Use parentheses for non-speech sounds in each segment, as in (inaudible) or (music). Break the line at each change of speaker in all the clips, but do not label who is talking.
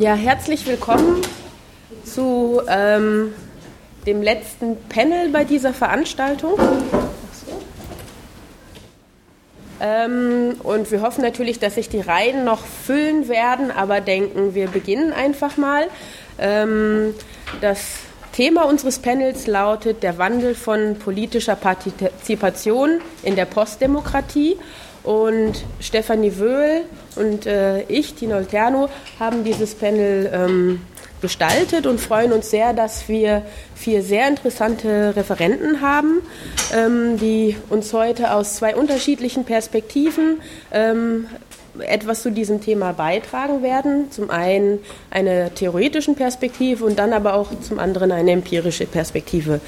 Ja, herzlich willkommen zu ähm, dem letzten Panel bei dieser Veranstaltung. Ähm, und wir hoffen natürlich, dass sich die Reihen noch füllen werden, aber denken, wir beginnen einfach mal. Ähm, das Thema unseres Panels lautet der Wandel von politischer Partizipation in der Postdemokratie. Und Stefanie Wöhl und äh, ich, Tino Alterno, haben dieses Panel ähm, gestaltet und freuen uns sehr, dass wir vier sehr interessante Referenten haben, ähm, die uns heute aus zwei unterschiedlichen Perspektiven ähm, etwas zu diesem Thema beitragen werden. Zum einen eine theoretischen Perspektive und dann aber auch zum anderen eine empirische Perspektive.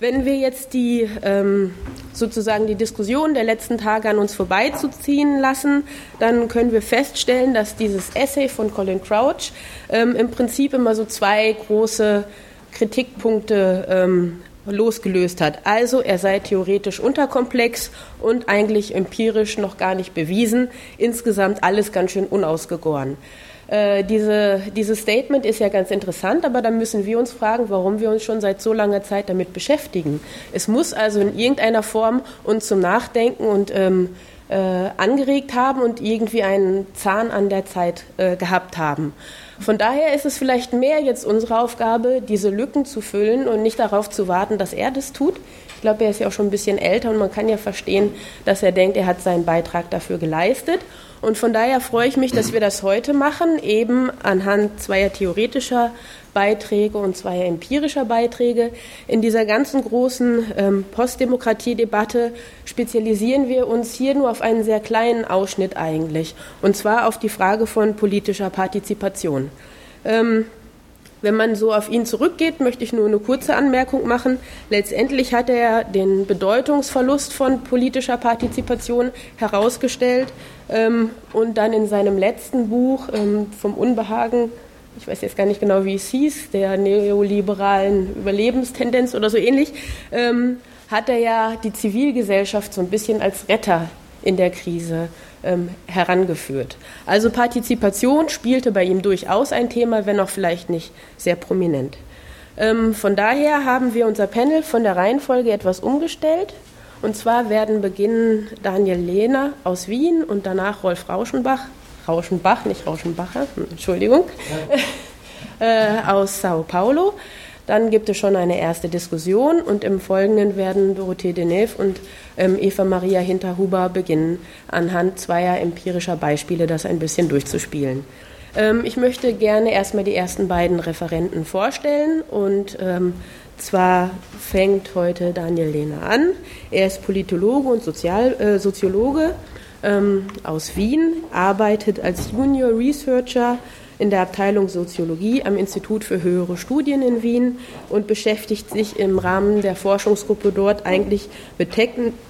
Wenn wir jetzt die ähm, sozusagen die Diskussion der letzten Tage an uns vorbeizuziehen lassen, dann können wir feststellen, dass dieses Essay von Colin Crouch ähm, im Prinzip immer so zwei große Kritikpunkte ähm, losgelöst hat. Also er sei theoretisch unterkomplex und eigentlich empirisch noch gar nicht bewiesen. Insgesamt alles ganz schön unausgegoren. Äh, diese, dieses Statement ist ja ganz interessant, aber dann müssen wir uns fragen, warum wir uns schon seit so langer Zeit damit beschäftigen. Es muss also in irgendeiner Form uns zum Nachdenken und ähm, äh, angeregt haben und irgendwie einen Zahn an der Zeit äh, gehabt haben. Von daher ist es vielleicht mehr jetzt unsere Aufgabe, diese Lücken zu füllen und nicht darauf zu warten, dass er das tut. Ich glaube, er ist ja auch schon ein bisschen älter und man kann ja verstehen, dass er denkt, er hat seinen Beitrag dafür geleistet. Und von daher freue ich mich, dass wir das heute machen, eben anhand zweier theoretischer Beiträge und zweier empirischer Beiträge. In dieser ganzen großen ähm, Postdemokratie-Debatte spezialisieren wir uns hier nur auf einen sehr kleinen Ausschnitt eigentlich, und zwar auf die Frage von politischer Partizipation. Ähm, wenn man so auf ihn zurückgeht, möchte ich nur eine kurze Anmerkung machen. Letztendlich hat er den Bedeutungsverlust von politischer Partizipation herausgestellt ähm, und dann in seinem letzten Buch ähm, vom Unbehagen, ich weiß jetzt gar nicht genau, wie es hieß, der neoliberalen Überlebenstendenz oder so ähnlich, ähm, hat er ja die Zivilgesellschaft so ein bisschen als Retter in der Krise ähm, herangeführt. Also Partizipation spielte bei ihm durchaus ein Thema, wenn auch vielleicht nicht sehr prominent. Ähm, von daher haben wir unser Panel von der Reihenfolge etwas umgestellt. Und zwar werden beginnen Daniel Lehner aus Wien und danach Rolf Rauschenbach, Rauschenbach, nicht Rauschenbacher, hm, Entschuldigung, (laughs) äh, aus Sao Paulo. Dann gibt es schon eine erste Diskussion und im Folgenden werden Dorothee Deneuve und ähm, Eva Maria Hinterhuber beginnen, anhand zweier empirischer Beispiele das ein bisschen durchzuspielen. Ähm, ich möchte gerne erstmal die ersten beiden Referenten vorstellen und ähm, zwar fängt heute Daniel Lehner an. Er ist Politologe und Sozial, äh, Soziologe ähm, aus Wien, arbeitet als Junior Researcher in der Abteilung Soziologie am Institut für höhere Studien in Wien und beschäftigt sich im Rahmen der Forschungsgruppe dort eigentlich mit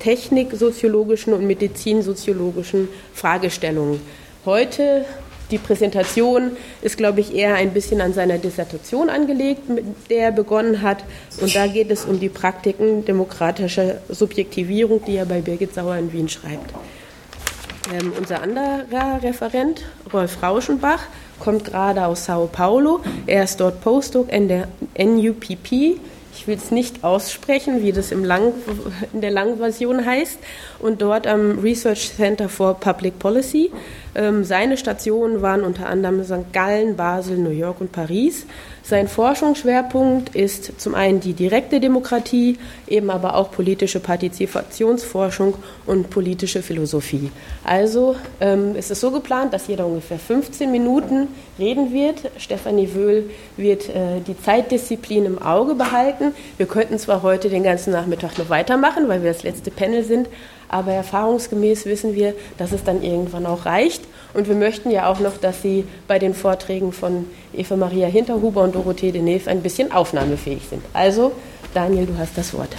techniksoziologischen und medizinsoziologischen Fragestellungen. Heute die Präsentation ist, glaube ich, eher ein bisschen an seiner Dissertation angelegt, mit der er begonnen hat. Und da geht es um die Praktiken demokratischer Subjektivierung, die er bei Birgit Sauer in Wien schreibt. Ähm, unser anderer Referent, Rolf Rauschenbach, kommt gerade aus Sao Paulo. Er ist dort Postdoc in der NUPP. Ich will es nicht aussprechen, wie das im Lang, in der langen Version heißt. Und dort am Research Center for Public Policy. Ähm, seine Stationen waren unter anderem St. Gallen, Basel, New York und Paris. Sein Forschungsschwerpunkt ist zum einen die direkte Demokratie, eben aber auch politische Partizipationsforschung und politische Philosophie. Also ähm, ist es so geplant, dass jeder ungefähr 15 Minuten reden wird. Stefanie Wöhl wird äh, die Zeitdisziplin im Auge behalten. Wir könnten zwar heute den ganzen Nachmittag noch weitermachen, weil wir das letzte Panel sind, aber erfahrungsgemäß wissen wir, dass es dann irgendwann auch reicht. Und wir möchten ja auch noch, dass Sie bei den Vorträgen von Eva Maria Hinterhuber und Dorothee Deneuve ein bisschen aufnahmefähig sind. Also, Daniel, du hast das Wort.